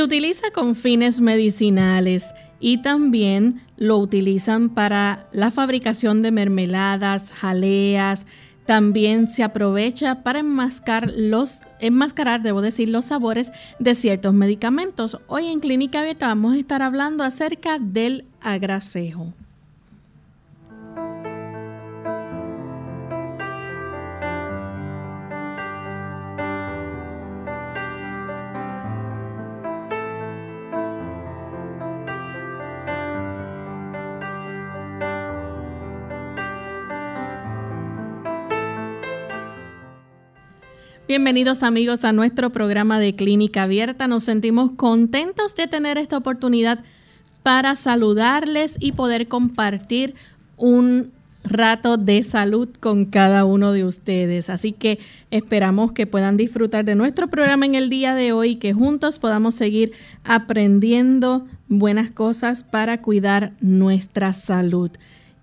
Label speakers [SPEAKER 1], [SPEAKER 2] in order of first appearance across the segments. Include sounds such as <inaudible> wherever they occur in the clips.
[SPEAKER 1] Se utiliza con fines medicinales y también lo utilizan para la fabricación de mermeladas, jaleas. También se aprovecha para enmascarar los, enmascarar, debo decir, los sabores de ciertos medicamentos. Hoy en Clínica Abierta vamos a estar hablando acerca del agracejo. Bienvenidos amigos a nuestro programa de Clínica Abierta. Nos sentimos contentos de tener esta oportunidad para saludarles y poder compartir un rato de salud con cada uno de ustedes. Así que esperamos que puedan disfrutar de nuestro programa en el día de hoy y que juntos podamos seguir aprendiendo buenas cosas para cuidar nuestra salud.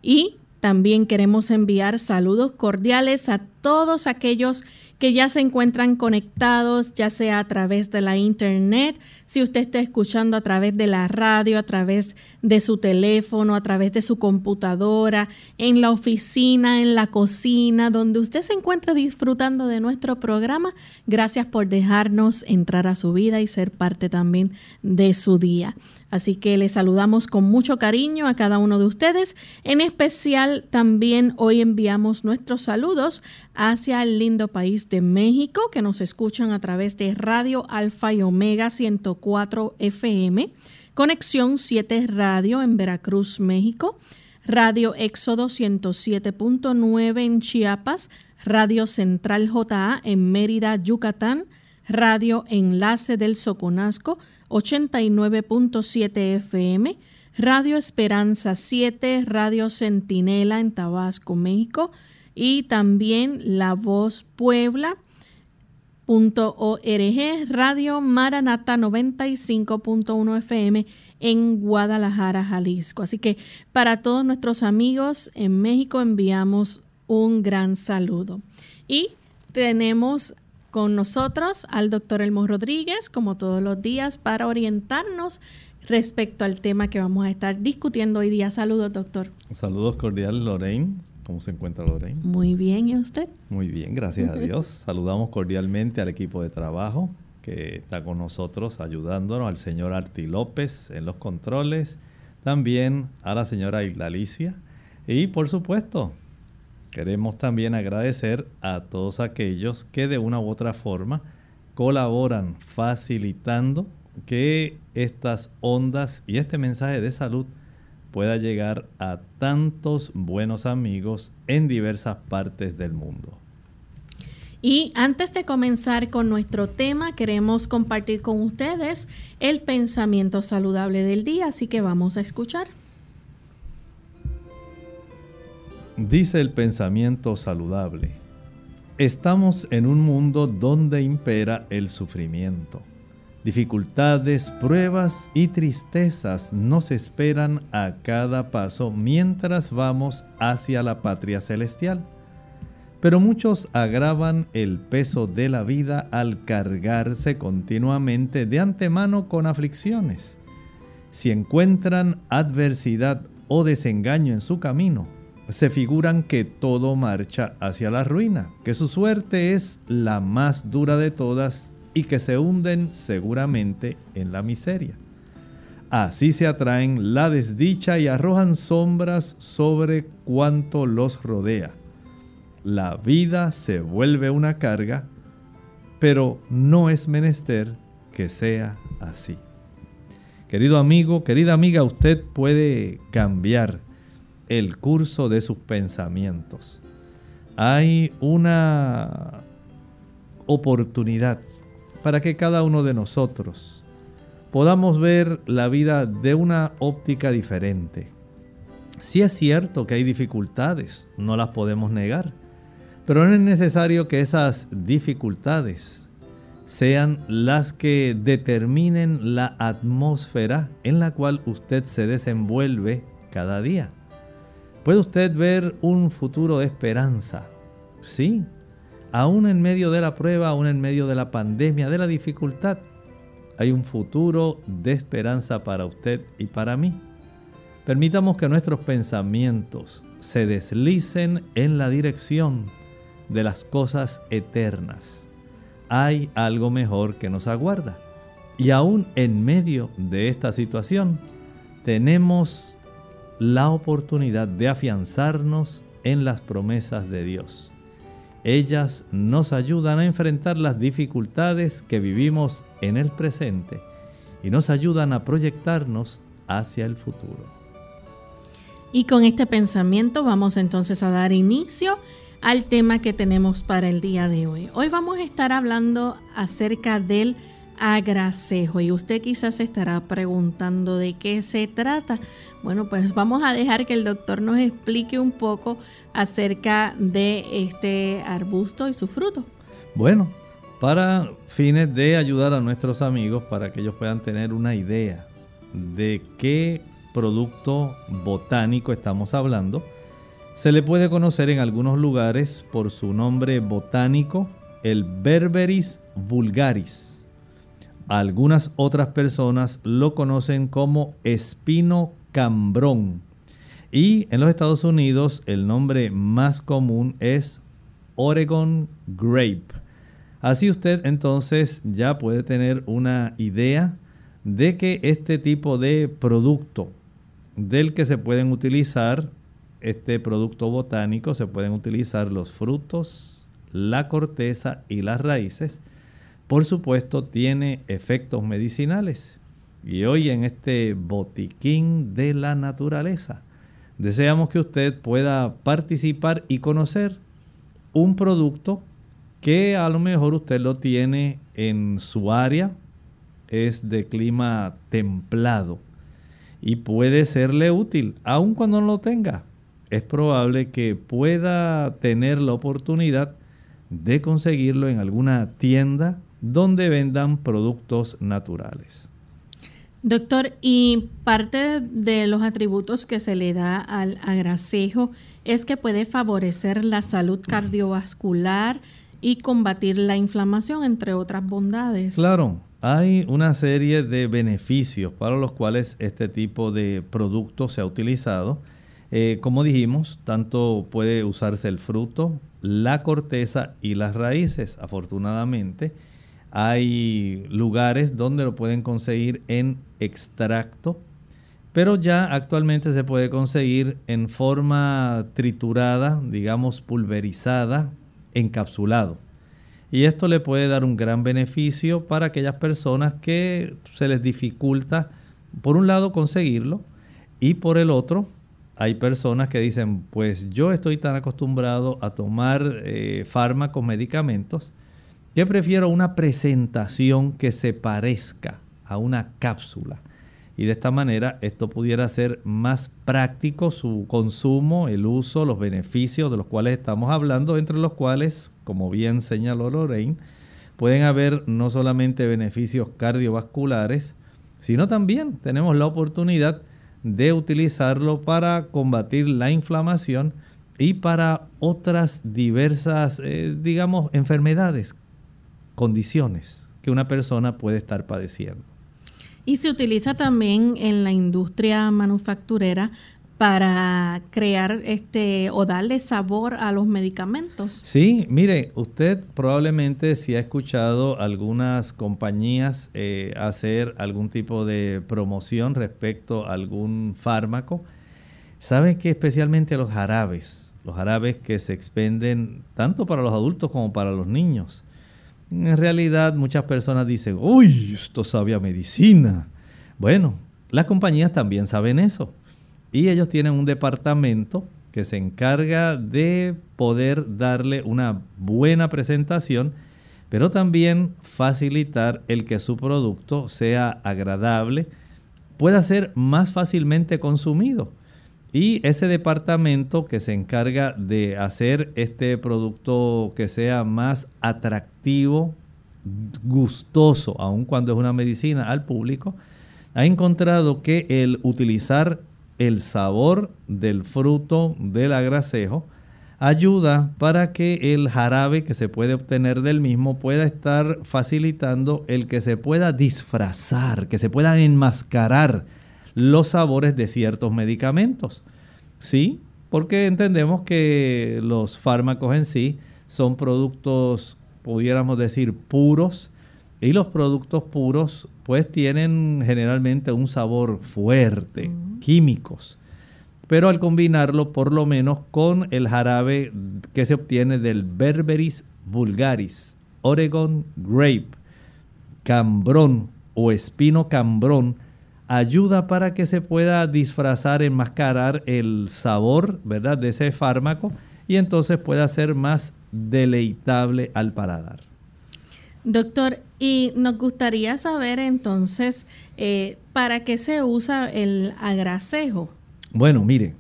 [SPEAKER 1] Y también queremos enviar saludos cordiales a todos aquellos que ya se encuentran conectados, ya sea a través de la internet, si usted está escuchando a través de la radio, a través de su teléfono, a través de su computadora, en la oficina, en la cocina, donde usted se encuentra disfrutando de nuestro programa. Gracias por dejarnos entrar a su vida y ser parte también de su día. Así que les saludamos con mucho cariño a cada uno de ustedes. En especial también hoy enviamos nuestros saludos hacia el lindo país de México que nos escuchan a través de Radio Alfa y Omega 104 FM, Conexión 7 Radio en Veracruz, México, Radio Éxodo 107.9 en Chiapas, Radio Central JA en Mérida, Yucatán, Radio Enlace del Soconasco 89.7 FM, Radio Esperanza 7, Radio Centinela en Tabasco, México, y también La Voz Puebla. Radio Maranata 95.1 FM en Guadalajara, Jalisco. Así que para todos nuestros amigos en México enviamos un gran saludo. Y tenemos con nosotros al doctor Elmo Rodríguez, como todos los días, para orientarnos respecto al tema que vamos a estar discutiendo hoy día. Saludos, doctor.
[SPEAKER 2] Saludos cordiales, Lorraine. ¿Cómo se encuentra Lorraine?
[SPEAKER 1] Muy bien, ¿y usted?
[SPEAKER 2] Muy bien, gracias a Dios. Saludamos cordialmente al equipo de trabajo que está con nosotros ayudándonos, al señor Arti López en los controles, también a la señora Alicia y por supuesto Queremos también agradecer a todos aquellos que de una u otra forma colaboran facilitando que estas ondas y este mensaje de salud pueda llegar a tantos buenos amigos en diversas partes del mundo.
[SPEAKER 1] Y antes de comenzar con nuestro tema, queremos compartir con ustedes el pensamiento saludable del día, así que vamos a escuchar.
[SPEAKER 2] Dice el pensamiento saludable, estamos en un mundo donde impera el sufrimiento. Dificultades, pruebas y tristezas nos esperan a cada paso mientras vamos hacia la patria celestial. Pero muchos agravan el peso de la vida al cargarse continuamente de antemano con aflicciones. Si encuentran adversidad o desengaño en su camino, se figuran que todo marcha hacia la ruina, que su suerte es la más dura de todas y que se hunden seguramente en la miseria. Así se atraen la desdicha y arrojan sombras sobre cuanto los rodea. La vida se vuelve una carga, pero no es menester que sea así. Querido amigo, querida amiga, usted puede cambiar el curso de sus pensamientos. Hay una oportunidad para que cada uno de nosotros podamos ver la vida de una óptica diferente. Si es cierto que hay dificultades, no las podemos negar, pero no es necesario que esas dificultades sean las que determinen la atmósfera en la cual usted se desenvuelve cada día. ¿Puede usted ver un futuro de esperanza? Sí, aún en medio de la prueba, aún en medio de la pandemia, de la dificultad, hay un futuro de esperanza para usted y para mí. Permitamos que nuestros pensamientos se deslicen en la dirección de las cosas eternas. Hay algo mejor que nos aguarda. Y aún en medio de esta situación, tenemos la oportunidad de afianzarnos en las promesas de Dios. Ellas nos ayudan a enfrentar las dificultades que vivimos en el presente y nos ayudan a proyectarnos hacia el futuro.
[SPEAKER 1] Y con este pensamiento vamos entonces a dar inicio al tema que tenemos para el día de hoy. Hoy vamos a estar hablando acerca del agracejo y usted quizás estará preguntando de qué se trata. Bueno, pues vamos a dejar que el doctor nos explique un poco acerca de este arbusto y su fruto.
[SPEAKER 2] Bueno, para fines de ayudar a nuestros amigos para que ellos puedan tener una idea de qué producto botánico estamos hablando, se le puede conocer en algunos lugares por su nombre botánico, el Berberis vulgaris. Algunas otras personas lo conocen como espino cambrón y en los Estados Unidos el nombre más común es Oregon Grape. Así usted entonces ya puede tener una idea de que este tipo de producto del que se pueden utilizar, este producto botánico, se pueden utilizar los frutos, la corteza y las raíces. Por supuesto, tiene efectos medicinales. Y hoy en este botiquín de la naturaleza, Deseamos que usted pueda participar y conocer un producto que a lo mejor usted lo tiene en su área, es de clima templado y puede serle útil, aun cuando no lo tenga. Es probable que pueda tener la oportunidad de conseguirlo en alguna tienda donde vendan productos naturales.
[SPEAKER 1] Doctor, y parte de los atributos que se le da al agracejo es que puede favorecer la salud cardiovascular y combatir la inflamación, entre otras bondades.
[SPEAKER 2] Claro, hay una serie de beneficios para los cuales este tipo de producto se ha utilizado. Eh, como dijimos, tanto puede usarse el fruto, la corteza y las raíces, afortunadamente. Hay lugares donde lo pueden conseguir en extracto, pero ya actualmente se puede conseguir en forma triturada, digamos pulverizada, encapsulado. y esto le puede dar un gran beneficio para aquellas personas que se les dificulta, por un lado, conseguirlo y por el otro, hay personas que dicen, pues yo estoy tan acostumbrado a tomar eh, fármacos, medicamentos, que prefiero una presentación que se parezca a una cápsula. Y de esta manera esto pudiera ser más práctico su consumo, el uso, los beneficios de los cuales estamos hablando, entre los cuales, como bien señaló Lorraine, pueden haber no solamente beneficios cardiovasculares, sino también tenemos la oportunidad de utilizarlo para combatir la inflamación y para otras diversas, eh, digamos, enfermedades, condiciones que una persona puede estar padeciendo.
[SPEAKER 1] Y se utiliza también en la industria manufacturera para crear este o darle sabor a los medicamentos.
[SPEAKER 2] Sí, mire, usted probablemente si ha escuchado algunas compañías eh, hacer algún tipo de promoción respecto a algún fármaco, sabe que especialmente los jarabes, los jarabes que se expenden tanto para los adultos como para los niños, en realidad muchas personas dicen, uy, esto sabe a medicina. Bueno, las compañías también saben eso. Y ellos tienen un departamento que se encarga de poder darle una buena presentación, pero también facilitar el que su producto sea agradable, pueda ser más fácilmente consumido. Y ese departamento que se encarga de hacer este producto que sea más atractivo, gustoso, aun cuando es una medicina al público, ha encontrado que el utilizar el sabor del fruto del agracejo ayuda para que el jarabe que se puede obtener del mismo pueda estar facilitando el que se pueda disfrazar, que se puedan enmascarar los sabores de ciertos medicamentos. Sí, porque entendemos que los fármacos en sí son productos, pudiéramos decir, puros, y los productos puros pues tienen generalmente un sabor fuerte, químicos. Pero al combinarlo por lo menos con el jarabe que se obtiene del Berberis vulgaris, Oregon grape, cambrón o espino cambrón, ayuda para que se pueda disfrazar, enmascarar el sabor, ¿verdad?, de ese fármaco y entonces pueda ser más deleitable al paladar.
[SPEAKER 1] Doctor, y nos gustaría saber entonces, eh, ¿para qué se usa el agracejo?
[SPEAKER 2] Bueno, mire,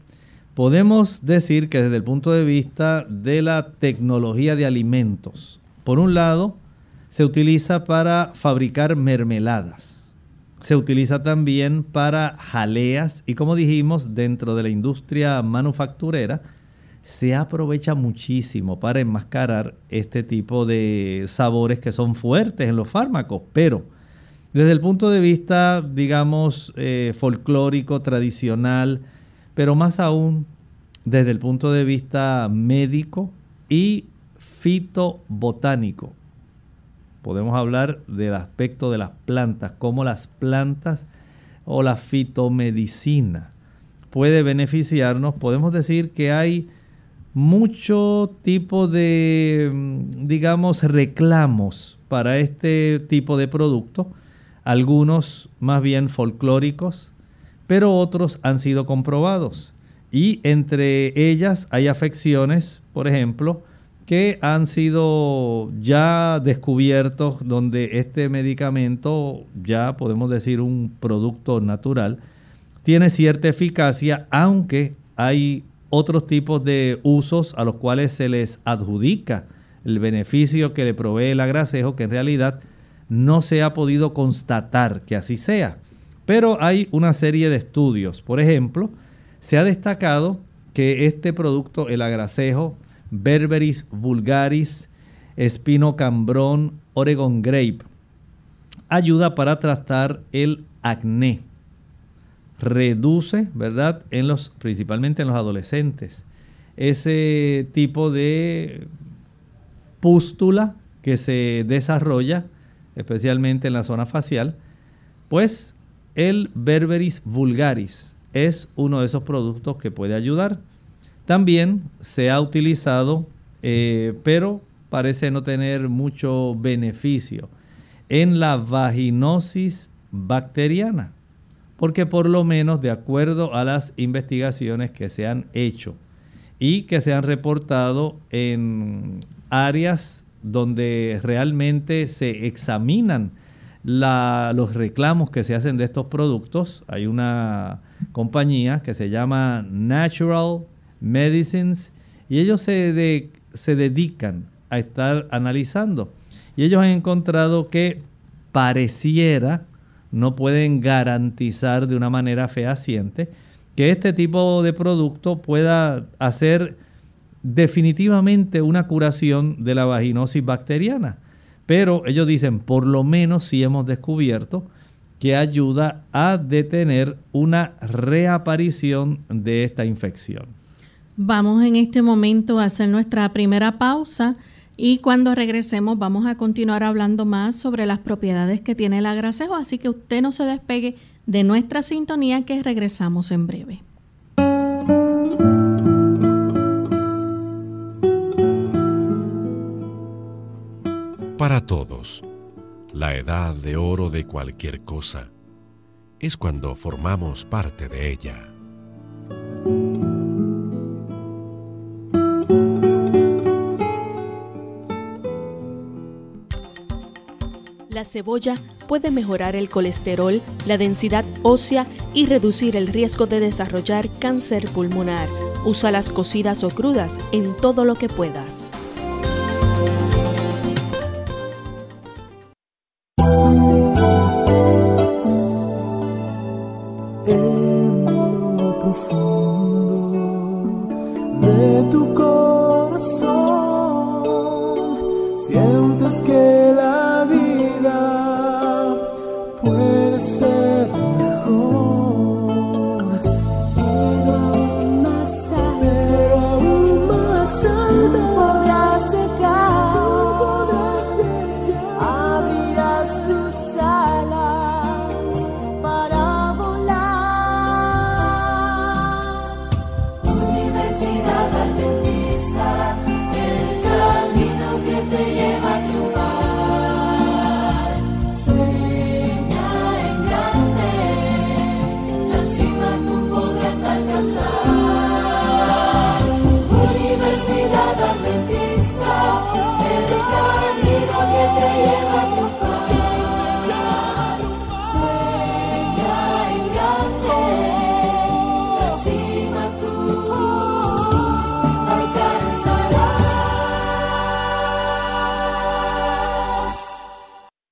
[SPEAKER 2] podemos decir que desde el punto de vista de la tecnología de alimentos, por un lado, se utiliza para fabricar mermeladas se utiliza también para jaleas y como dijimos, dentro de la industria manufacturera, se aprovecha muchísimo para enmascarar este tipo de sabores que son fuertes en los fármacos, pero desde el punto de vista, digamos, eh, folclórico, tradicional, pero más aún desde el punto de vista médico y fitobotánico, podemos hablar del aspecto de las plantas, cómo las plantas o la fitomedicina puede beneficiarnos. Podemos decir que hay mucho tipo de, mm, digamos, reclamos para este tipo de producto, algunos más bien folclóricos, pero otros han sido comprobados. Y entre ellas hay afecciones, por ejemplo, que han sido ya descubiertos donde este medicamento, ya podemos decir un producto natural, tiene cierta eficacia, aunque hay otros tipos de usos a los cuales se les adjudica el beneficio que le provee el agracejo, que en realidad no se ha podido constatar que así sea. Pero hay una serie de estudios. Por ejemplo, se ha destacado que este producto, el agracejo, Berberis vulgaris, espino cambrón, Oregon grape. Ayuda para tratar el acné. Reduce, ¿verdad? En los, principalmente en los adolescentes, ese tipo de pústula que se desarrolla, especialmente en la zona facial, pues el Berberis vulgaris es uno de esos productos que puede ayudar. También se ha utilizado, eh, pero parece no tener mucho beneficio en la vaginosis bacteriana, porque por lo menos de acuerdo a las investigaciones que se han hecho y que se han reportado en áreas donde realmente se examinan los reclamos que se hacen de estos productos, hay una compañía que se llama Natural Medicines y ellos se, se dedican a estar analizando y ellos han encontrado que pareciera, no pueden garantizar de una manera fehaciente, que este tipo de producto pueda hacer definitivamente una curación de la vaginosis bacteriana. Pero ellos dicen, por lo menos sí hemos descubierto que ayuda a detener una reaparición de esta infección.
[SPEAKER 1] Vamos en este momento a hacer nuestra primera pausa y cuando regresemos vamos a continuar hablando más sobre las propiedades que tiene el agracejo, así que usted no se despegue de nuestra sintonía que regresamos en breve.
[SPEAKER 3] Para todos, la edad de oro de cualquier cosa es cuando formamos parte de ella.
[SPEAKER 4] Cebolla puede mejorar el colesterol, la densidad ósea y reducir el riesgo de desarrollar cáncer pulmonar. Usa las cocidas o crudas en todo lo que puedas.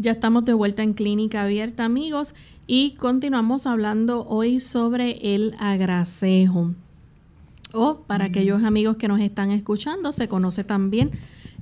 [SPEAKER 1] Ya estamos de vuelta en Clínica Abierta, amigos, y continuamos hablando hoy sobre el agracejo. O para aquellos amigos que nos están escuchando, se conoce también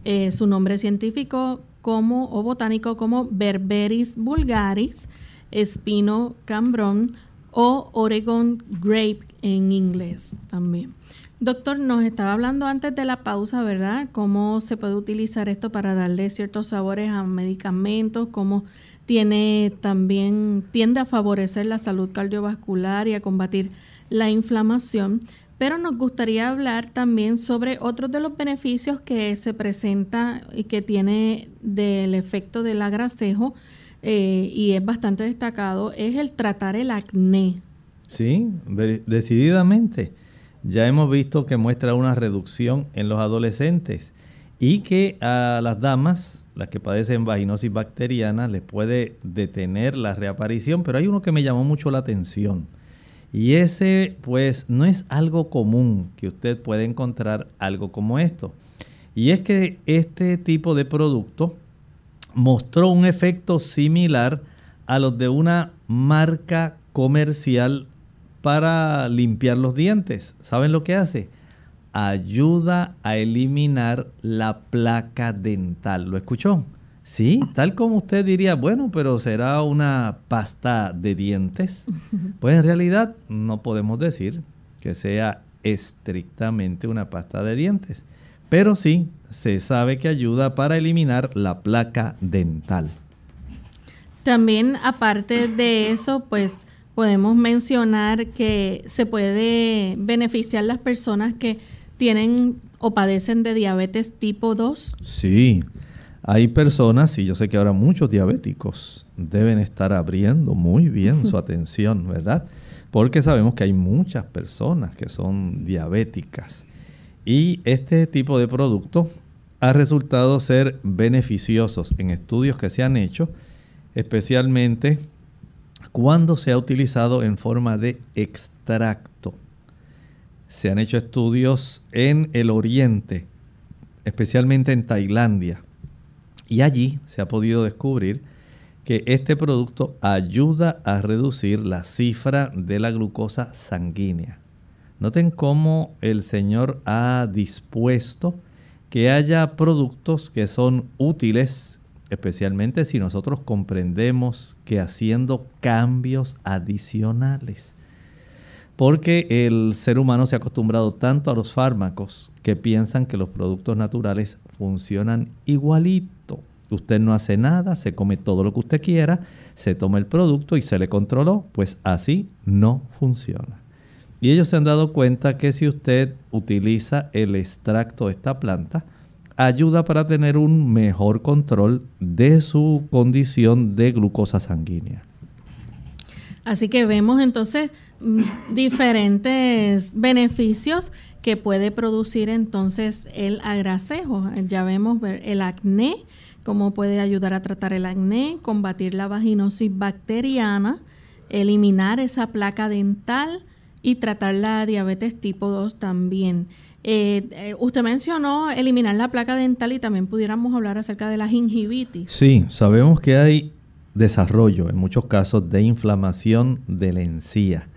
[SPEAKER 1] eh, su nombre científico como o botánico como Berberis vulgaris, espino cambrón o Oregon grape en inglés también. Doctor, nos estaba hablando antes de la pausa, ¿verdad? Cómo se puede utilizar esto para darle ciertos sabores a medicamentos, cómo tiene también tiende a favorecer la salud cardiovascular y a combatir la inflamación. Pero nos gustaría hablar también sobre otros de los beneficios que se presenta y que tiene del efecto del agracejo eh, y es bastante destacado, es el tratar el acné.
[SPEAKER 2] Sí, decididamente ya hemos visto que muestra una reducción en los adolescentes y que a las damas, las que padecen vaginosis bacteriana, les puede detener la reaparición, pero hay uno que me llamó mucho la atención. Y ese pues no es algo común que usted puede encontrar algo como esto. Y es que este tipo de producto mostró un efecto similar a los de una marca comercial para limpiar los dientes. ¿Saben lo que hace? ayuda a eliminar la placa dental. ¿Lo escuchó? Sí, tal como usted diría, bueno, pero será una pasta de dientes. <laughs> Pues en realidad no podemos decir que sea estrictamente una pasta de dientes, pero sí se sabe que ayuda para eliminar la placa dental.
[SPEAKER 1] También aparte de eso, pues podemos mencionar que se puede beneficiar las personas que tienen o padecen de diabetes tipo 2.
[SPEAKER 2] Sí, hay personas, y yo sé que ahora muchos diabéticos deben estar abriendo muy bien su <laughs> atención, ¿verdad? Porque sabemos que hay muchas personas que son diabéticas. Y este tipo de producto ha resultado ser beneficiosos en estudios que se han hecho, especialmente cuando se ha utilizado en forma de extracto. Se han hecho estudios en el oriente, especialmente en Tailandia, y allí se ha podido descubrir que este producto ayuda a reducir la cifra de la glucosa sanguínea. Noten cómo el Señor ha dispuesto que haya productos que son útiles, especialmente si nosotros comprendemos que haciendo cambios adicionales. Porque el ser humano se ha acostumbrado tanto a los fármacos que piensan que los productos naturales funcionan igualito Usted no hace nada, se come todo lo que usted quiera, se toma el producto y se le controló. Pues así no funciona. Y ellos se han dado cuenta que si usted utiliza el extracto de esta planta, ayuda para tener un mejor control de su condición de glucosa sanguínea.
[SPEAKER 1] Así que vemos entonces mm, diferentes beneficios que puede producir entonces el agracejo. Ya vemos el acné, cómo puede ayudar a tratar el acné, combatir la vaginosis bacteriana, eliminar esa placa dental y tratar la diabetes tipo 2 también. Eh, eh, usted mencionó eliminar la placa dental y también pudiéramos hablar acerca de la gingivitis.
[SPEAKER 2] Sí, sabemos que hay desarrollo en muchos casos de inflamación de la encía.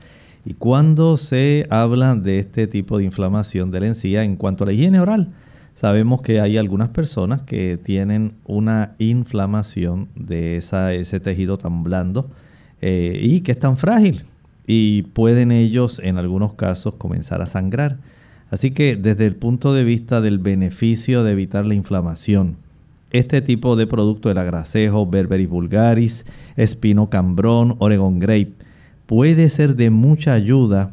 [SPEAKER 2] Y cuando se habla de este tipo de inflamación de la encía en cuanto a la higiene oral, Sabemos que hay algunas personas que tienen una inflamación de ese tejido tan blando eh, y que es tan frágil y pueden ellos en algunos casos comenzar a sangrar. Así que desde el punto de vista del beneficio de evitar la inflamación, este tipo de producto, el agracejo, berberis vulgaris, espino cambrón, oregon grape, puede ser de mucha ayuda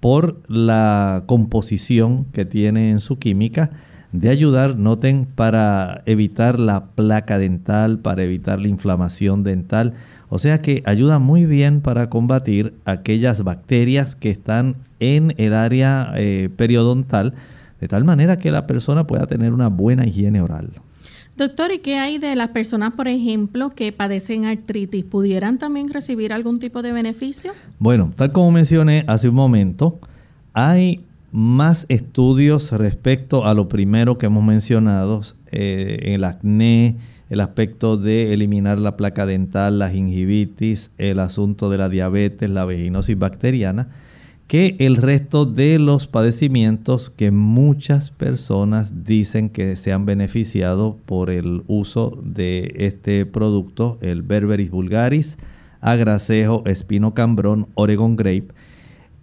[SPEAKER 2] por la composición que tiene en su química de ayudar, noten, para evitar la placa dental, para evitar la inflamación dental. O sea que ayuda muy bien para combatir aquellas bacterias que están en el área eh, periodontal, de tal manera que la persona pueda tener una buena higiene oral.
[SPEAKER 1] Doctor, ¿y qué hay de las personas, por ejemplo, que padecen artritis? ¿Pudieran también recibir algún tipo de beneficio?
[SPEAKER 2] Bueno, tal como mencioné hace un momento, hay más estudios respecto a lo primero que hemos mencionado, eh, el acné, el aspecto de eliminar la placa dental, la gingivitis, el asunto de la diabetes, la vaginosis bacteriana, que el resto de los padecimientos que muchas personas dicen que se han beneficiado por el uso de este producto, el Berberis vulgaris, agracejo, espino cambrón, Oregon grape,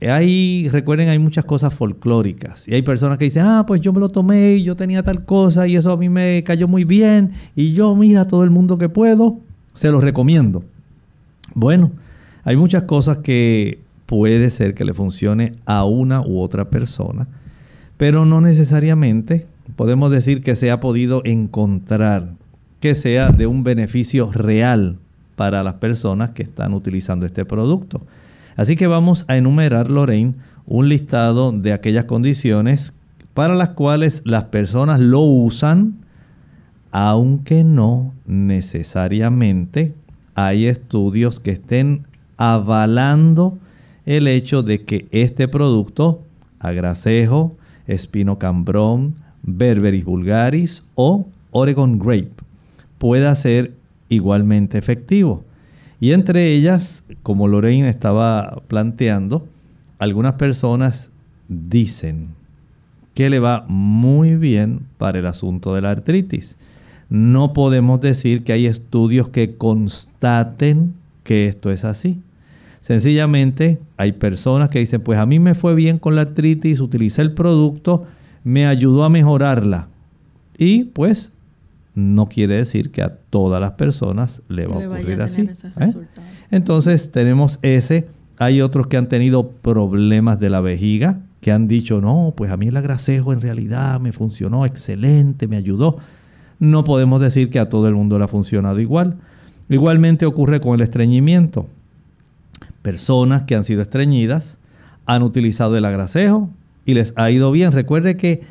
[SPEAKER 2] hay, recuerden, hay muchas cosas folclóricas. Y hay personas que dicen, ah, pues yo me lo tomé y yo tenía tal cosa y eso a mí me cayó muy bien. Y yo, mira, todo el mundo que puedo, se los recomiendo. Bueno, hay muchas cosas que puede ser que le funcione a una u otra persona, pero no necesariamente podemos decir que se ha podido encontrar que sea de un beneficio real para las personas que están utilizando este producto. Así que vamos a enumerar, Lorraine, un listado de aquellas condiciones para las cuales las personas lo usan, aunque no necesariamente hay estudios que estén avalando el hecho de que este producto, agracejo, espino cambrón, berberis vulgaris o Oregon grape, pueda ser igualmente efectivo. Y entre ellas, como Lorraine estaba planteando, algunas personas dicen que le va muy bien para el asunto de la artritis. No podemos decir que hay estudios que constaten que esto es así. Sencillamente hay personas que dicen, pues a mí me fue bien con la artritis, utilicé el producto, me ayudó a mejorarla. Y pues no quiere decir que a todas las personas le va a ocurrir así. ¿eh? Entonces tenemos ese. Hay otros que han tenido problemas de la vejiga, que han dicho, no, pues a mí el agracejo en realidad me funcionó excelente, me ayudó. No podemos decir que a todo el mundo le ha funcionado igual. Igualmente ocurre con el estreñimiento. Personas que han sido estreñidas han utilizado el agracejo y les ha ido bien. Recuerde que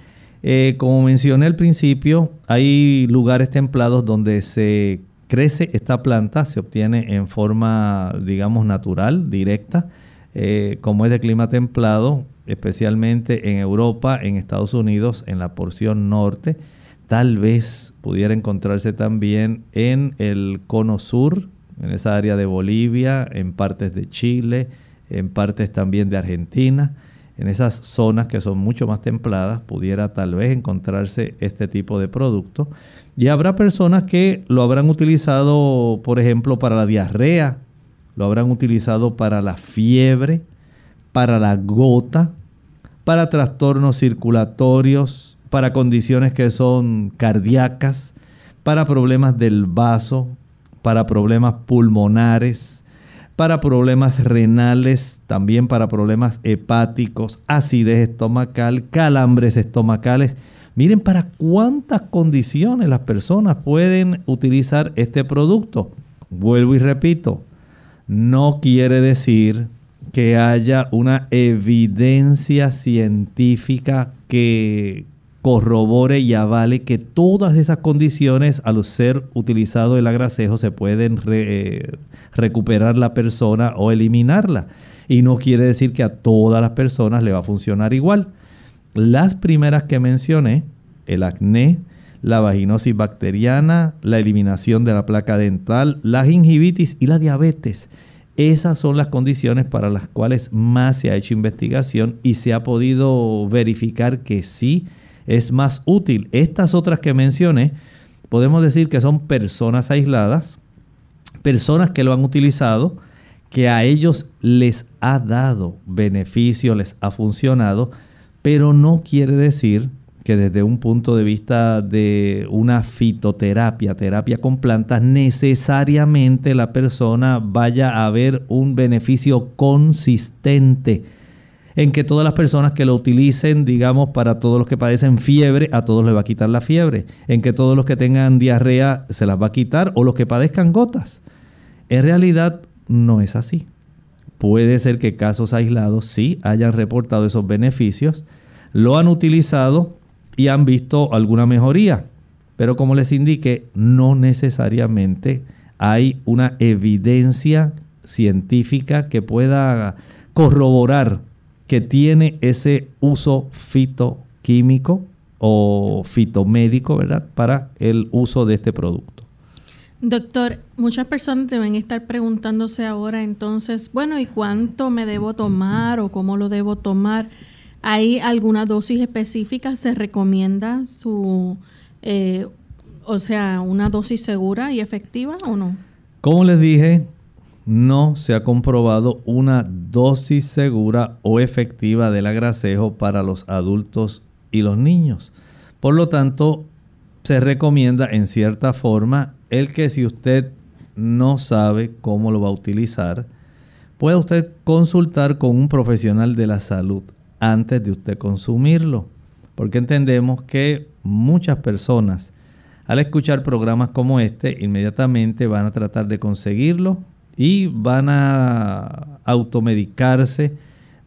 [SPEAKER 2] eh, como mencioné al principio, hay lugares templados donde se crece esta planta, se obtiene en forma, digamos, natural, directa, eh, como es de clima templado, especialmente en Europa, en Estados Unidos, en la porción norte. Tal vez pudiera encontrarse también en el cono sur, en esa área de Bolivia, en partes de Chile, en partes también de Argentina en esas zonas que son mucho más templadas pudiera tal vez encontrarse este tipo de producto. Y habrá personas que lo habrán utilizado, por ejemplo, para la diarrea, lo habrán utilizado para la fiebre, para la gota, para trastornos circulatorios, para condiciones que son cardíacas, para problemas del vaso, para problemas pulmonares, para problemas renales, también para problemas hepáticos, acidez estomacal, calambres estomacales. Miren para cuántas condiciones las personas pueden utilizar este producto. Vuelvo y repito, no quiere decir que haya una evidencia científica que corrobore y avale que todas esas condiciones al ser utilizado el agracejo se pueden eh, recuperar la persona o eliminarla. Y no quiere decir que a todas las personas le va a funcionar igual. Las primeras que mencioné, el acné, la vaginosis bacteriana, la eliminación de la placa dental, la gingivitis y la diabetes. Esas son las condiciones para las cuales más se ha hecho investigación y se ha podido verificar que sí es más útil. Estas otras que mencioné, podemos decir que son personas aisladas personas que lo han utilizado, que a ellos les ha dado beneficio, les ha funcionado, pero no quiere decir que desde un punto de vista de una fitoterapia, terapia con plantas, necesariamente la persona vaya a ver un beneficio consistente en que todas las personas que lo utilicen, digamos, para todos los que padecen fiebre, a todos les va a quitar la fiebre, en que todos los que tengan diarrea se las va a quitar o los que padezcan gotas. En realidad no es así. Puede ser que casos aislados sí hayan reportado esos beneficios, lo han utilizado y han visto alguna mejoría. Pero como les indiqué, no necesariamente hay una evidencia científica que pueda corroborar que tiene ese uso fitoquímico o fitomédico, ¿verdad? Para el uso de este producto.
[SPEAKER 1] Doctor, muchas personas deben estar preguntándose ahora entonces, bueno, ¿y cuánto me debo tomar o cómo lo debo tomar? ¿Hay alguna dosis específica? ¿Se recomienda su, eh, o sea, una dosis segura y efectiva o no?
[SPEAKER 2] Como les dije, no se ha comprobado una dosis segura o efectiva del agracejo para los adultos y los niños. Por lo tanto, se recomienda en cierta forma el que si usted no sabe cómo lo va a utilizar, puede usted consultar con un profesional de la salud antes de usted consumirlo. Porque entendemos que muchas personas al escuchar programas como este inmediatamente van a tratar de conseguirlo y van a automedicarse,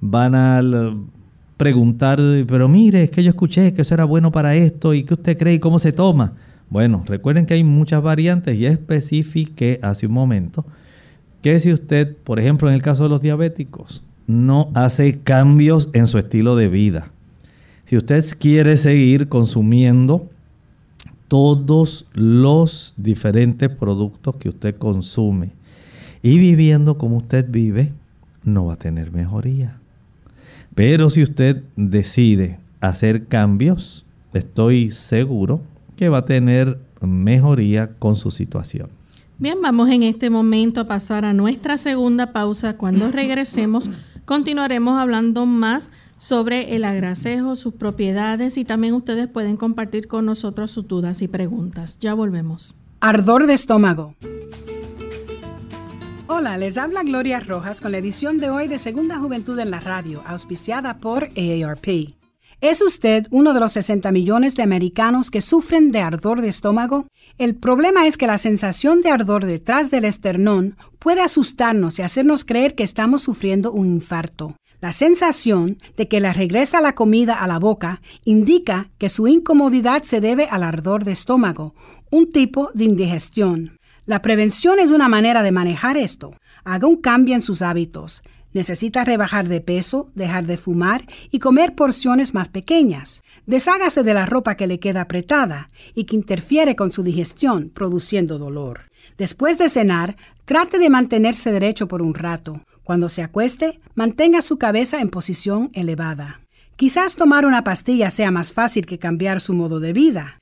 [SPEAKER 2] van a preguntar, pero mire, es que yo escuché que eso era bueno para esto y qué usted cree y cómo se toma. Bueno, recuerden que hay muchas variantes y especifique hace un momento que si usted, por ejemplo, en el caso de los diabéticos, no hace cambios en su estilo de vida, si usted quiere seguir consumiendo todos los diferentes productos que usted consume y viviendo como usted vive, no va a tener mejoría. Pero si usted decide hacer cambios, estoy seguro que va a tener mejoría con su situación.
[SPEAKER 1] Bien, vamos en este momento a pasar a nuestra segunda pausa. Cuando regresemos, continuaremos hablando más sobre el agracejo, sus propiedades y también ustedes pueden compartir con nosotros sus dudas y preguntas. Ya volvemos.
[SPEAKER 5] Ardor de estómago. Hola, les habla Gloria Rojas con la edición de hoy de Segunda Juventud en la Radio, auspiciada por AARP. ¿Es usted uno de los 60 millones de americanos que sufren de ardor de estómago? El problema es que la sensación de ardor detrás del esternón puede asustarnos y hacernos creer que estamos sufriendo un infarto. La sensación de que le regresa la comida a la boca indica que su incomodidad se debe al ardor de estómago, un tipo de indigestión. La prevención es una manera de manejar esto. Haga un cambio en sus hábitos. Necesita rebajar de peso, dejar de fumar y comer porciones más pequeñas. Deshágase de la ropa que le queda apretada y que interfiere con su digestión, produciendo dolor. Después de cenar, trate de mantenerse derecho por un rato. Cuando se acueste, mantenga su cabeza en posición elevada. Quizás tomar una pastilla sea más fácil que cambiar su modo de vida.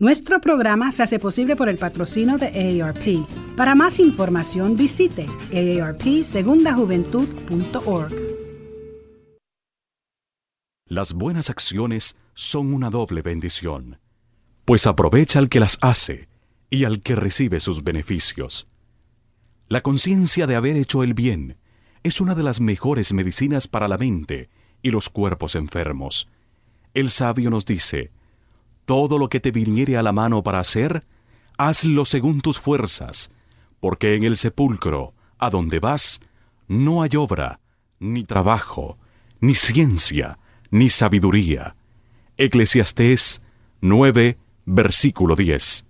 [SPEAKER 5] Nuestro programa se hace posible por el patrocino de AARP. Para más información visite aarpsegundajuventud.org.
[SPEAKER 6] Las buenas acciones son una doble bendición, pues aprovecha al que las hace y al que recibe sus beneficios. La conciencia de haber hecho el bien es una de las mejores medicinas para la mente y los cuerpos enfermos. El sabio nos dice, todo lo que te viniere a la mano para hacer, hazlo según tus fuerzas, porque en el sepulcro, a donde vas, no hay obra, ni trabajo, ni ciencia, ni sabiduría. Eclesiastés 9, versículo 10.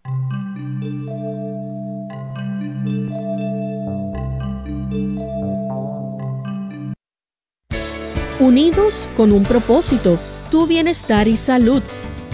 [SPEAKER 4] Unidos con un propósito, tu bienestar y salud.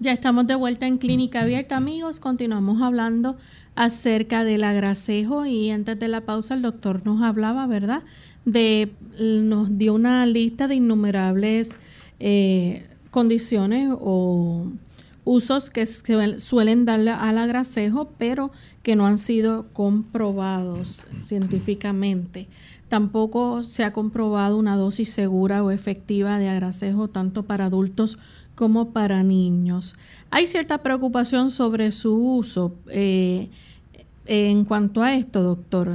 [SPEAKER 1] Ya estamos de vuelta en Clínica Abierta, amigos. Continuamos hablando acerca del agracejo y antes de la pausa el doctor nos hablaba, ¿verdad? De, nos dio una lista de innumerables eh, condiciones o usos que suelen darle al agracejo, pero que no han sido comprobados científicamente. Tampoco se ha comprobado una dosis segura o efectiva de agracejo tanto para adultos para niños. Hay cierta preocupación sobre su uso. Eh, en cuanto a esto, doctor,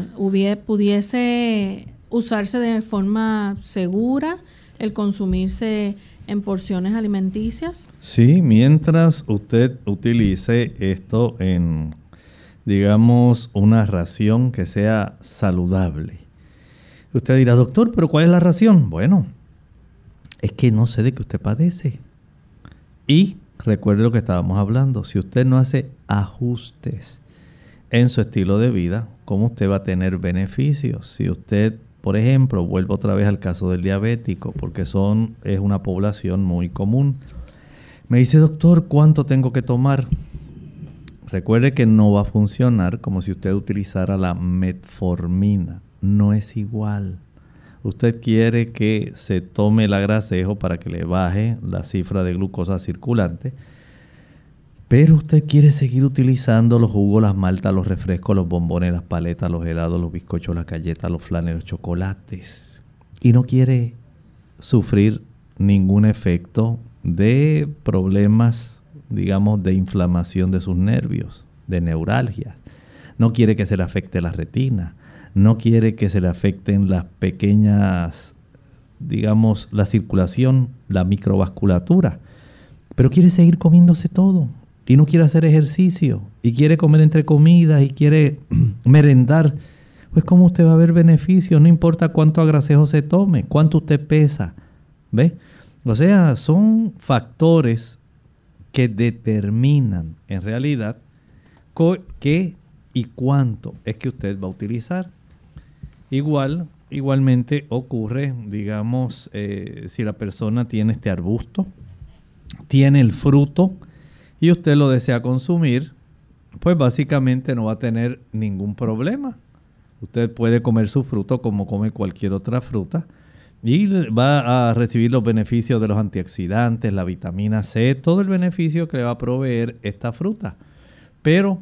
[SPEAKER 1] ¿pudiese usarse de forma segura el consumirse en porciones alimenticias?
[SPEAKER 2] Sí, mientras usted utilice esto en, digamos, una ración que sea saludable. Usted dirá, doctor, pero ¿cuál es la ración? Bueno, es que no sé de qué usted padece. Y recuerde lo que estábamos hablando, si usted no hace ajustes en su estilo de vida, ¿cómo usted va a tener beneficios? Si usted, por ejemplo, vuelve otra vez al caso del diabético, porque son, es una población muy común. Me dice, doctor, ¿cuánto tengo que tomar? Recuerde que no va a funcionar como si usted utilizara la metformina. No es igual. Usted quiere que se tome el agracejo para que le baje la cifra de glucosa circulante pero usted quiere seguir utilizando los jugos, las maltas, los refrescos, los bombones, las paletas, los helados, los bizcochos, las galletas, los flanes, los chocolates. Y no quiere sufrir ningún efecto de problemas, digamos, de inflamación de sus nervios, de neuralgia. No quiere que se le afecte la retina. No quiere que se le afecten las pequeñas, digamos, la circulación, la microvasculatura. Pero quiere seguir comiéndose todo y no quiere hacer ejercicio y quiere comer entre comidas y quiere <clears throat> merendar, pues como usted va a ver beneficios, no importa cuánto agracejo se tome, cuánto usted pesa, ¿ve? O sea, son factores que determinan en realidad qué y cuánto es que usted va a utilizar. Igual, igualmente ocurre, digamos, eh, si la persona tiene este arbusto, tiene el fruto, y usted lo desea consumir, pues básicamente no va a tener ningún problema. Usted puede comer su fruto como come cualquier otra fruta y va a recibir los beneficios de los antioxidantes, la vitamina C, todo el beneficio que le va a proveer esta fruta. Pero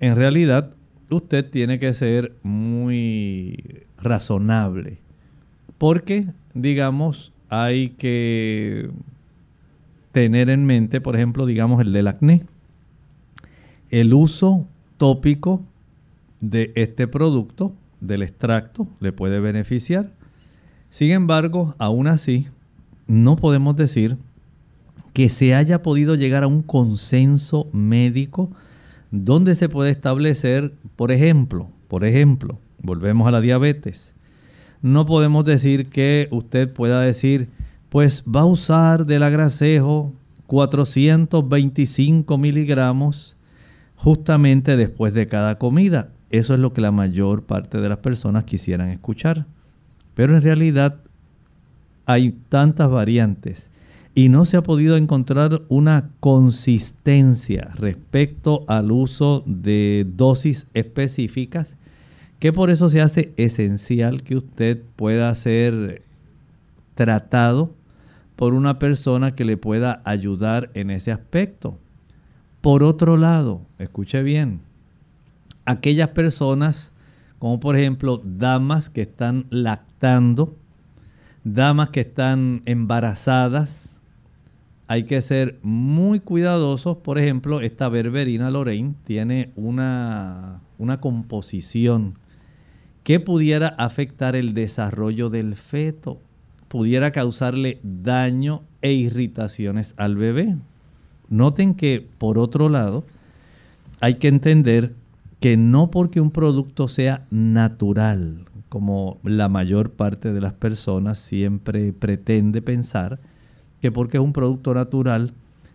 [SPEAKER 2] en realidad usted tiene que ser muy razonable porque, digamos, hay que tener en mente, por ejemplo, digamos el del acné. El uso tópico de este producto, del extracto, le puede beneficiar. Sin embargo, aún así, no podemos decir que se haya podido llegar a un consenso médico donde se puede establecer, por ejemplo, por ejemplo, volvemos a la diabetes. No podemos decir que usted pueda decir, pues va a usar del agracejo 425 miligramos justamente después de cada comida. Eso es lo que la mayor parte de las personas quisieran escuchar. Pero en realidad hay tantas variantes y no se ha podido encontrar una consistencia respecto al uso de dosis específicas que por eso se hace esencial que usted pueda ser tratado por una persona que le pueda ayudar en ese aspecto. Por otro lado, escuche bien, aquellas personas como por ejemplo damas que están lactando, damas que están embarazadas, hay que ser muy cuidadosos. Por ejemplo, esta berberina Lorraine tiene una, una composición que pudiera afectar el desarrollo del feto pudiera causarle daño e irritaciones al bebé. Noten que, por otro lado, hay que entender que no porque un producto sea natural, como la mayor parte de las personas siempre pretende pensar, que porque es un producto natural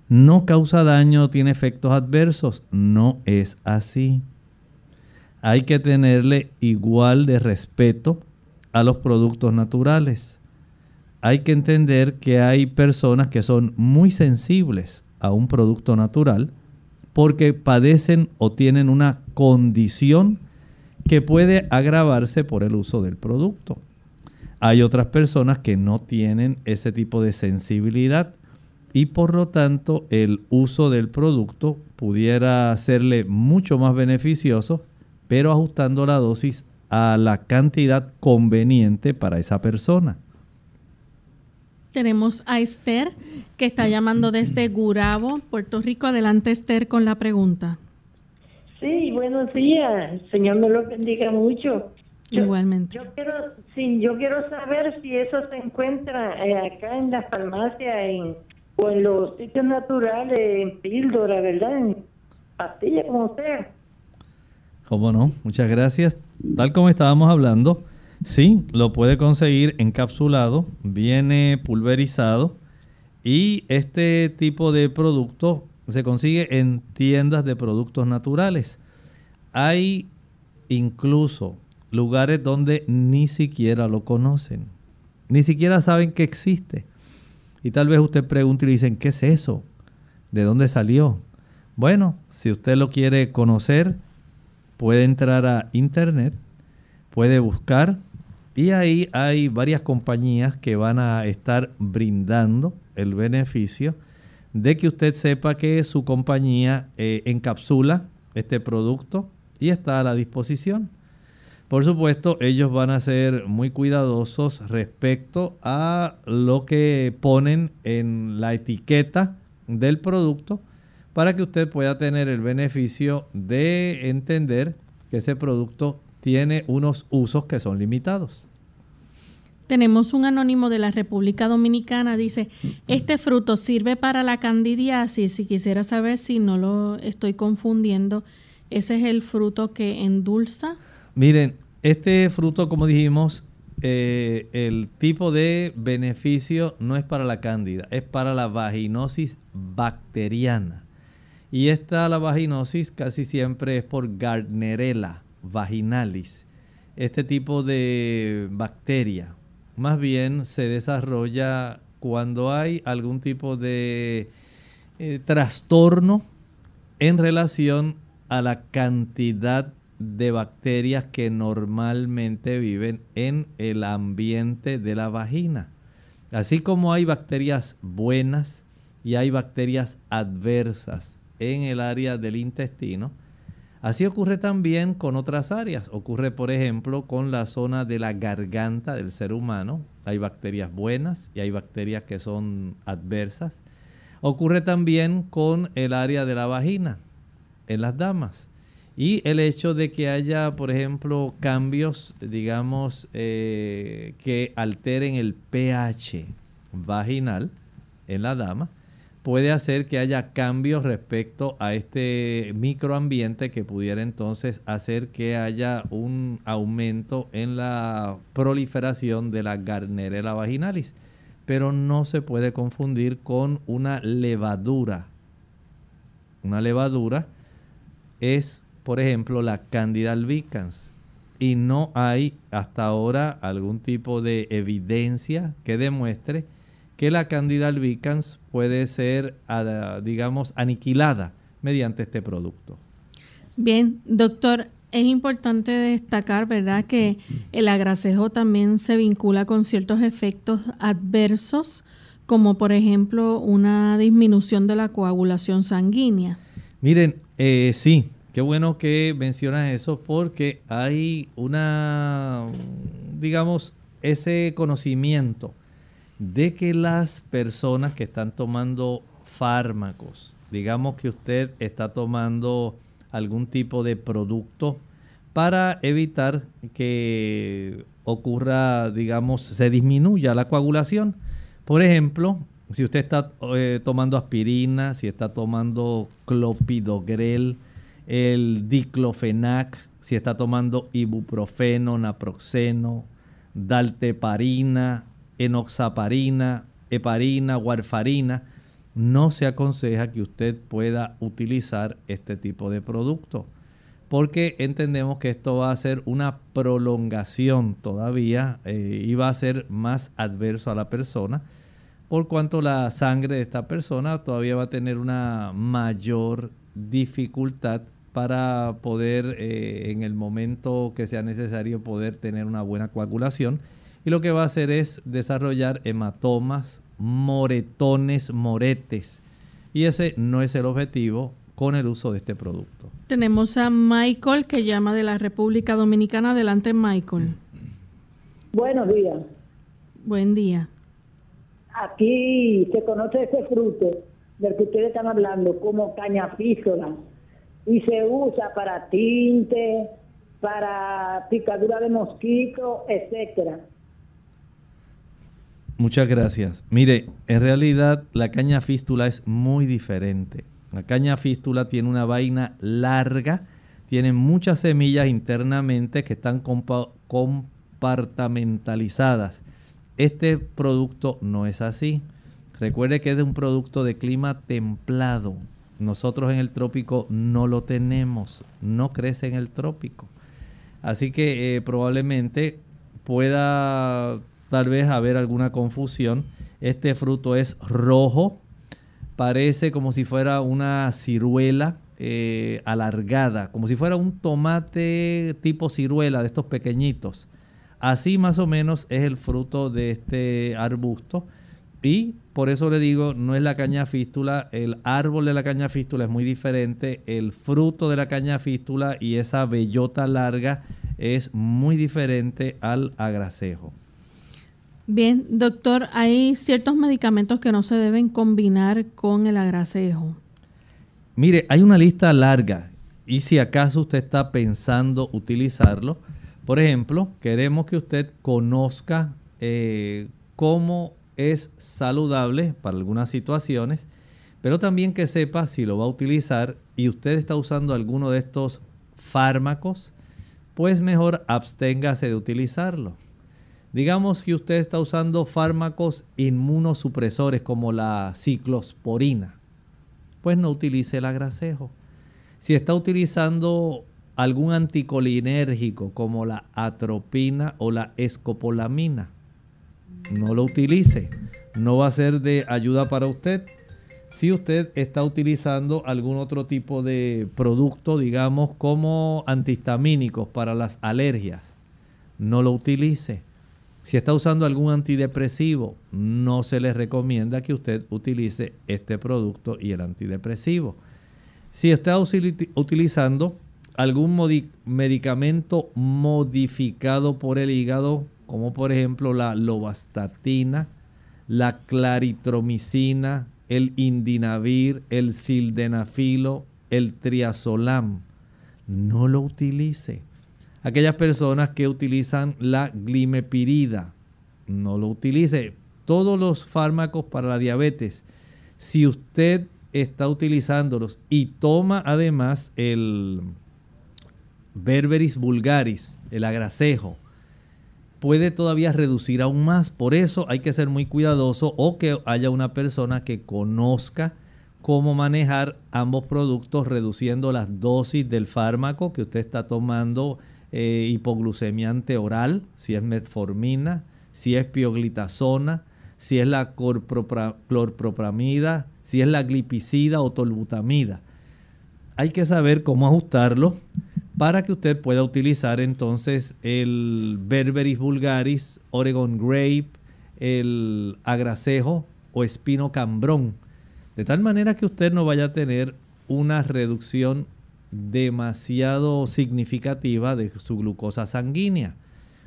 [SPEAKER 2] no causa daño, tiene efectos adversos. No es así. Hay que tenerle igual de respeto a los productos naturales hay que entender que hay personas que son muy sensibles a un producto natural porque padecen o tienen una condición que puede agravarse por el uso del producto. Hay otras personas que no tienen ese tipo de sensibilidad y por lo tanto el uso del producto pudiera serle mucho más beneficioso, pero ajustando la dosis a la cantidad conveniente para esa persona.
[SPEAKER 1] Tenemos a Esther que está llamando desde Gurabo, Puerto Rico. Adelante Esther con la pregunta.
[SPEAKER 7] Sí, buenos días. Señor me lo bendiga mucho.
[SPEAKER 1] Igualmente.
[SPEAKER 7] Yo quiero, sí, yo quiero saber si eso se encuentra eh, acá en las farmacias en, o en los sitios naturales, en píldora, ¿verdad? En pastilla, como sea.
[SPEAKER 2] ¿Cómo? Muchas gracias. Tal como estábamos hablando, Sí, lo puede conseguir encapsulado, viene pulverizado y este tipo de producto se consigue en tiendas de productos naturales. Hay incluso lugares donde ni siquiera lo conocen, ni siquiera saben que existe. Y tal vez usted pregunte y le dicen, ¿qué es eso? ¿De dónde salió? Bueno, si usted lo quiere conocer, puede entrar a internet, puede buscar y ahí hay varias compañías que van a estar brindando el beneficio de que usted sepa que su compañía eh, encapsula este producto y está a la disposición. Por supuesto, ellos van a ser muy cuidadosos respecto a lo que ponen en la etiqueta del producto para que usted pueda tener el beneficio de entender que ese producto tiene unos usos que son limitados.
[SPEAKER 1] Tenemos un anónimo de la República Dominicana, dice, este fruto sirve para la candidiasis y quisiera saber si no lo estoy confundiendo. ¿Ese es el fruto que endulza?
[SPEAKER 2] Miren, este fruto, como dijimos, eh, el tipo de beneficio no es para la cándida, es para la vaginosis bacteriana. Y esta, la vaginosis, casi siempre es por Gardnerella vaginalis. Este tipo de bacteria más bien se desarrolla cuando hay algún tipo de eh, trastorno en relación a la cantidad de bacterias que normalmente viven en el ambiente de la vagina. Así como hay bacterias buenas y hay bacterias adversas en el área del intestino, Así ocurre también con otras áreas. Ocurre, por ejemplo, con la zona de la garganta del ser humano. Hay bacterias buenas y hay bacterias que son adversas. Ocurre también con el área de la vagina en las damas. Y el hecho de que haya, por ejemplo, cambios, digamos, eh, que alteren el pH vaginal en la dama, puede hacer que haya cambios respecto a este microambiente que pudiera entonces hacer que haya un aumento en la proliferación de la Garnerella vaginalis. Pero no se puede confundir con una levadura. Una levadura es, por ejemplo, la Candida albicans. Y no hay hasta ahora algún tipo de evidencia que demuestre que la Candida albicans puede ser, ah, digamos, aniquilada mediante este producto.
[SPEAKER 1] Bien, doctor, es importante destacar, ¿verdad?, que el agracejo también se vincula con ciertos efectos adversos, como por ejemplo una disminución de la coagulación sanguínea.
[SPEAKER 2] Miren, eh, sí, qué bueno que mencionas eso porque hay una, digamos, ese conocimiento de que las personas que están tomando fármacos, digamos que usted está tomando algún tipo de producto para evitar que ocurra, digamos, se disminuya la coagulación. Por ejemplo, si usted está eh, tomando aspirina, si está tomando clopidogrel, el diclofenac, si está tomando ibuprofeno, naproxeno, dalteparina, enoxaparina, heparina, warfarina, no se aconseja que usted pueda utilizar este tipo de producto porque entendemos que esto va a ser una prolongación todavía eh, y va a ser más adverso a la persona por cuanto la sangre de esta persona todavía va a tener una mayor dificultad para poder eh, en el momento que sea necesario poder tener una buena coagulación y lo que va a hacer es desarrollar hematomas, moretones, moretes. Y ese no es el objetivo con el uso de este producto.
[SPEAKER 1] Tenemos a Michael que llama de la República Dominicana. Adelante, Michael.
[SPEAKER 8] Buenos días.
[SPEAKER 1] Buen día.
[SPEAKER 8] Aquí se conoce ese fruto del que ustedes están hablando como cañafísola y se usa para tinte, para picadura de mosquito, etcétera.
[SPEAKER 2] Muchas gracias. Mire, en realidad la caña fístula es muy diferente. La caña fístula tiene una vaina larga, tiene muchas semillas internamente que están compartamentalizadas. Este producto no es así. Recuerde que es de un producto de clima templado. Nosotros en el trópico no lo tenemos, no crece en el trópico. Así que eh, probablemente pueda tal vez haber alguna confusión. Este fruto es rojo, parece como si fuera una ciruela eh, alargada, como si fuera un tomate tipo ciruela de estos pequeñitos. Así más o menos es el fruto de este arbusto. Y por eso le digo, no es la caña fístula, el árbol de la caña fístula es muy diferente, el fruto de la caña fístula y esa bellota larga es muy diferente al agracejo.
[SPEAKER 1] Bien, doctor, hay ciertos medicamentos que no se deben combinar con el agracejo.
[SPEAKER 2] Mire, hay una lista larga y si acaso usted está pensando utilizarlo, por ejemplo, queremos que usted conozca eh, cómo es saludable para algunas situaciones, pero también que sepa si lo va a utilizar y usted está usando alguno de estos fármacos, pues mejor absténgase de utilizarlo. Digamos que usted está usando fármacos inmunosupresores como la ciclosporina, pues no utilice el agracejo. Si está utilizando algún anticolinérgico como la atropina o la escopolamina, no lo utilice. No va a ser de ayuda para usted. Si usted está utilizando algún otro tipo de producto, digamos como antihistamínicos para las alergias, no lo utilice. Si está usando algún antidepresivo, no se le recomienda que usted utilice este producto y el antidepresivo. Si está utilizando algún medicamento modificado por el hígado, como por ejemplo la lovastatina, la claritromicina, el indinavir, el sildenafilo, el triazolam. No lo utilice. Aquellas personas que utilizan la glimepirida, no lo utilice. Todos los fármacos para la diabetes, si usted está utilizándolos y toma además el berberis vulgaris, el agracejo, puede todavía reducir aún más. Por eso hay que ser muy cuidadoso o que haya una persona que conozca cómo manejar ambos productos reduciendo las dosis del fármaco que usted está tomando, eh, hipoglucemiante oral, si es metformina, si es pioglitazona, si es la clorpropramida, si es la glipicida o tolbutamida. Hay que saber cómo ajustarlo para que usted pueda utilizar entonces el Berberis vulgaris, Oregon grape, el agracejo o espino cambrón. De tal manera que usted no vaya a tener una reducción demasiado significativa de su glucosa sanguínea.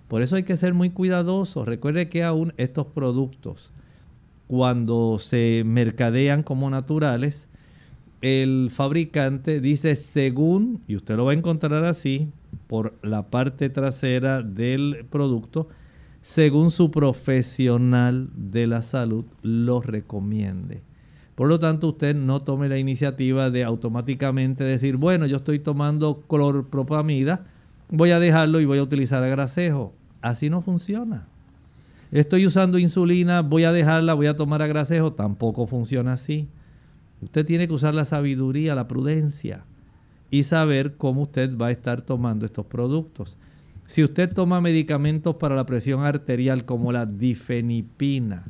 [SPEAKER 2] Por eso hay que ser muy cuidadoso. Recuerde que aún estos productos, cuando se mercadean como naturales, el fabricante dice según, y usted lo va a encontrar así por la parte trasera del producto, según su profesional de la salud lo recomiende. Por lo tanto, usted no tome la iniciativa de automáticamente decir, bueno, yo estoy tomando clorpropamida, voy a dejarlo y voy a utilizar agracejo. Así no funciona. Estoy usando insulina, voy a dejarla, voy a tomar agracejo. Tampoco funciona así. Usted tiene que usar la sabiduría, la prudencia y saber cómo usted va a estar tomando estos productos. Si usted toma medicamentos para la presión arterial como la difenipina,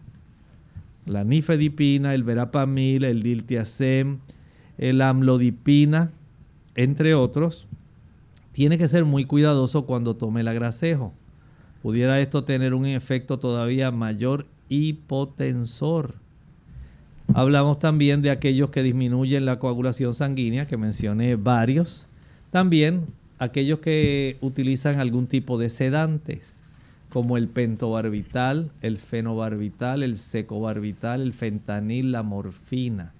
[SPEAKER 2] la nifedipina, el verapamil, el diltiazem, el amlodipina, entre otros, tiene que ser muy cuidadoso cuando tome el agracejo. Pudiera esto tener un efecto todavía mayor hipotensor. Hablamos también de aquellos que disminuyen la coagulación sanguínea, que mencioné varios. También aquellos que utilizan algún tipo de sedantes, como el pentobarbital, el fenobarbital, el secobarbital, el fentanil, la morfina.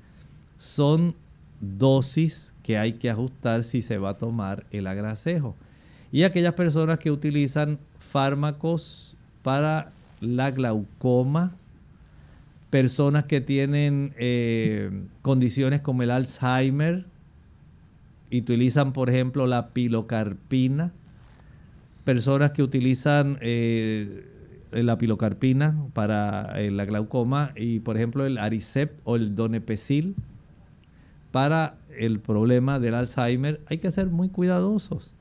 [SPEAKER 2] Son dosis que hay que ajustar si se va a tomar el agracejo. Y aquellas personas que utilizan fármacos para la glaucoma, personas que tienen eh, condiciones como el Alzheimer utilizan, por ejemplo, la pilocarpina, personas que utilizan eh, la pilocarpina para eh, la glaucoma y, por ejemplo, el Aricept o el Donepezil para el problema del Alzheimer, hay que ser muy cuidadosos.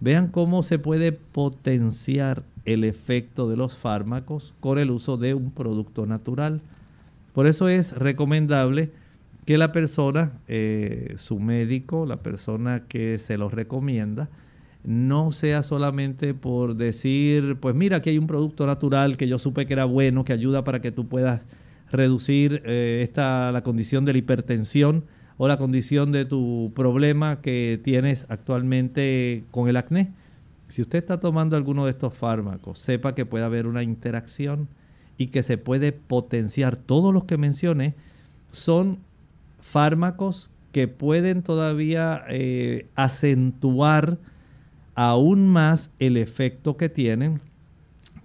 [SPEAKER 2] Vean cómo se puede potenciar el efecto de los fármacos con el uso de un producto natural. Por eso es recomendable que la persona, eh, su médico, la persona que se los recomienda, no sea solamente por decir, pues mira, aquí hay un producto natural que yo supe que era bueno, que ayuda para que tú puedas reducir eh, esta, la condición de la hipertensión o la condición de tu problema que tienes actualmente con el acné. Si usted está tomando alguno de estos fármacos, sepa que puede haber una interacción y que se puede potenciar. Todos los que mencioné son fármacos que pueden todavía eh, acentuar aún más el efecto que tienen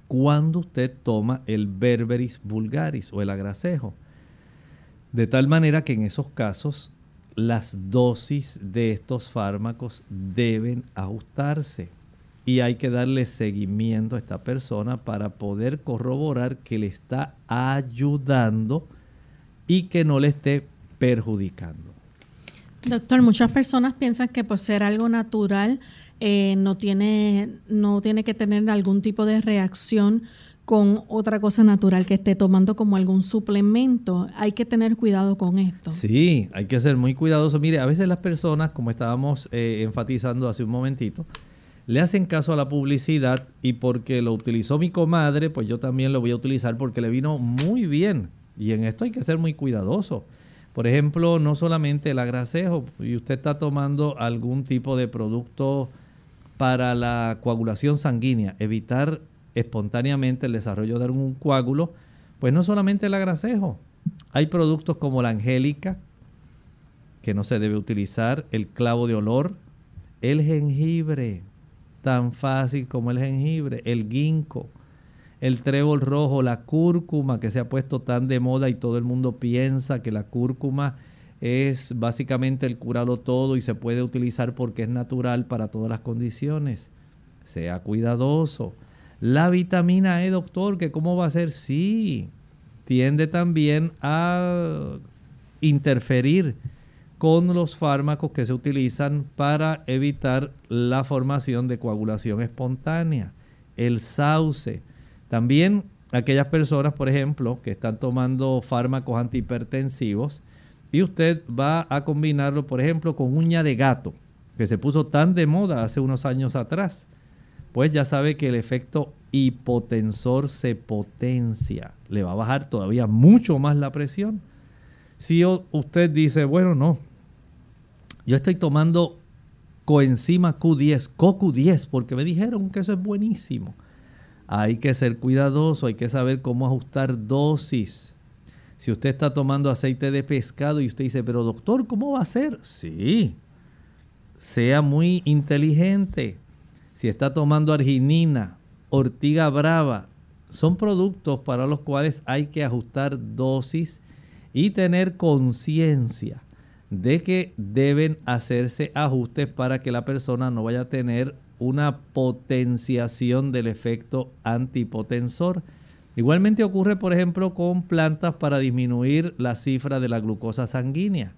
[SPEAKER 2] cuando usted toma el berberis vulgaris o el agracejo. De tal manera que en esos casos las dosis de estos fármacos deben ajustarse y hay que darle seguimiento a esta persona para poder corroborar que le está ayudando y que no le esté perjudicando.
[SPEAKER 1] Doctor, muchas personas piensan que por ser algo natural eh, no, tiene, no tiene que tener algún tipo de reacción con otra cosa natural que esté tomando como algún suplemento. Hay que tener cuidado con esto.
[SPEAKER 2] Sí, hay que ser muy cuidadoso. Mire, a veces las personas, como estábamos eh, enfatizando hace un momentito, le hacen caso a la publicidad y porque lo utilizó mi comadre, pues yo también lo voy a utilizar porque le vino muy bien. Y en esto hay que ser muy cuidadoso. Por ejemplo, no solamente el agracejo, y usted está tomando algún tipo de producto para la coagulación sanguínea, evitar espontáneamente el desarrollo de algún coágulo, pues no solamente el agracejo, hay productos como la angélica, que no se debe utilizar, el clavo de olor, el jengibre, tan fácil como el jengibre, el ginkgo, el trébol rojo, la cúrcuma que se ha puesto tan de moda y todo el mundo piensa que la cúrcuma es básicamente el curarlo todo y se puede utilizar porque es natural para todas las condiciones. Sea cuidadoso. La vitamina E, doctor, que cómo va a ser? Sí, tiende también a interferir con los fármacos que se utilizan para evitar la formación de coagulación espontánea. El sauce, también aquellas personas, por ejemplo, que están tomando fármacos antihipertensivos y usted va a combinarlo, por ejemplo, con uña de gato, que se puso tan de moda hace unos años atrás, pues ya sabe que el efecto hipotensor se potencia, le va a bajar todavía mucho más la presión. Si usted dice, bueno, no, yo estoy tomando coenzima Q10, CoQ10, porque me dijeron que eso es buenísimo. Hay que ser cuidadoso, hay que saber cómo ajustar dosis. Si usted está tomando aceite de pescado y usted dice, pero doctor, ¿cómo va a ser? Sí, sea muy inteligente. Si está tomando arginina, ortiga brava, son productos para los cuales hay que ajustar dosis y tener conciencia de que deben hacerse ajustes para que la persona no vaya a tener una potenciación del efecto antipotensor. Igualmente ocurre, por ejemplo, con plantas para disminuir la cifra de la glucosa sanguínea.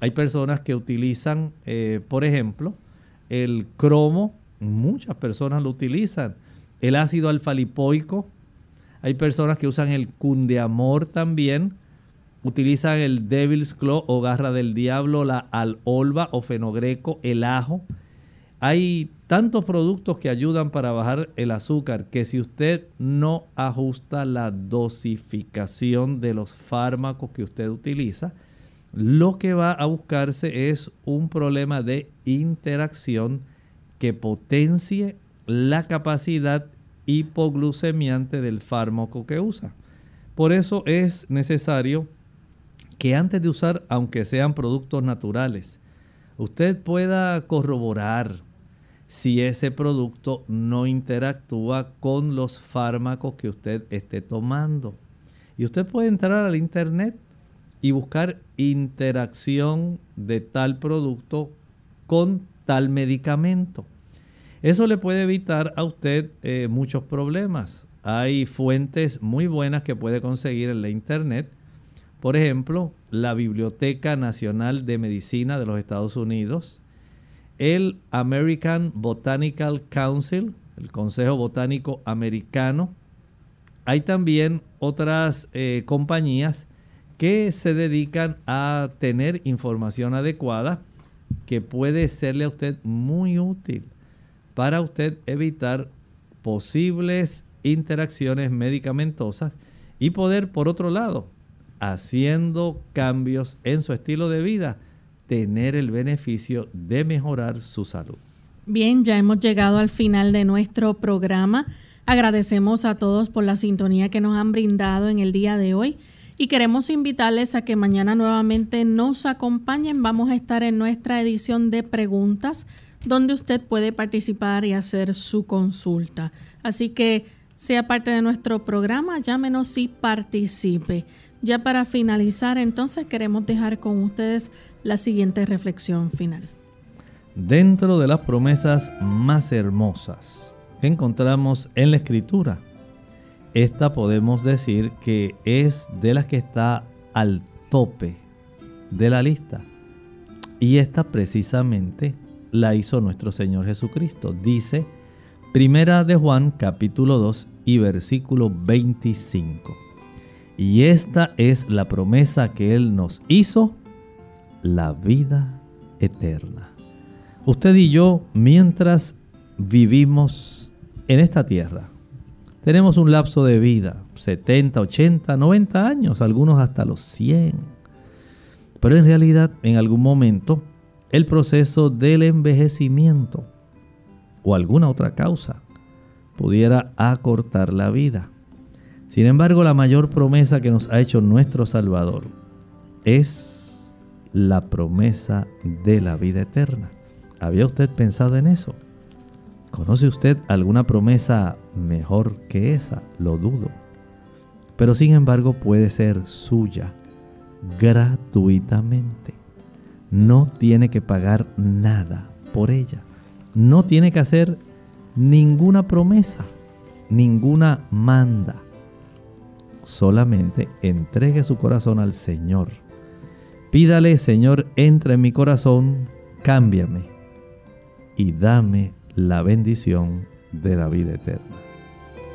[SPEAKER 2] Hay personas que utilizan, eh, por ejemplo, el cromo, muchas personas lo utilizan, el ácido alfa-lipoico, hay personas que usan el cundeamor también, utilizan el devil's claw o garra del diablo, la alolva o fenogreco, el ajo. Hay tantos productos que ayudan para bajar el azúcar que si usted no ajusta la dosificación de los fármacos que usted utiliza, lo que va a buscarse es un problema de interacción que potencie la capacidad hipoglucemiante del fármaco que usa. Por eso es necesario que antes de usar, aunque sean productos naturales, usted pueda corroborar si ese producto no interactúa con los fármacos que usted esté tomando. Y usted puede entrar al internet y buscar interacción de tal producto con tal medicamento. Eso le puede evitar a usted eh, muchos problemas. Hay fuentes muy buenas que puede conseguir en la internet. Por ejemplo, la Biblioteca Nacional de Medicina de los Estados Unidos el American Botanical Council, el Consejo Botánico Americano. Hay también otras eh, compañías que se dedican a tener información adecuada que puede serle a usted muy útil para usted evitar posibles interacciones medicamentosas y poder, por otro lado, haciendo cambios en su estilo de vida, tener el beneficio de mejorar su salud.
[SPEAKER 1] Bien, ya hemos llegado al final de nuestro programa. Agradecemos a todos por la sintonía que nos han brindado en el día de hoy y queremos invitarles a que mañana nuevamente nos acompañen. Vamos a estar en nuestra edición de preguntas donde usted puede participar y hacer su consulta. Así que sea parte de nuestro programa, llámenos y participe. Ya para finalizar, entonces queremos dejar con ustedes la siguiente reflexión final.
[SPEAKER 2] Dentro de las promesas más hermosas que encontramos en la escritura, esta podemos decir que es de las que está al tope de la lista. Y esta precisamente la hizo nuestro Señor Jesucristo. Dice Primera de Juan capítulo 2 y versículo 25. Y esta es la promesa que Él nos hizo, la vida eterna. Usted y yo, mientras vivimos en esta tierra, tenemos un lapso de vida, 70, 80, 90 años, algunos hasta los 100. Pero en realidad, en algún momento, el proceso del envejecimiento o alguna otra causa pudiera acortar la vida. Sin embargo, la mayor promesa que nos ha hecho nuestro Salvador es la promesa de la vida eterna. ¿Había usted pensado en eso? ¿Conoce usted alguna promesa mejor que esa? Lo dudo. Pero sin embargo puede ser suya gratuitamente. No tiene que pagar nada por ella. No tiene que hacer ninguna promesa, ninguna manda. Solamente entregue su corazón al Señor. Pídale, Señor, entra en mi corazón, cámbiame y dame la bendición de la vida eterna.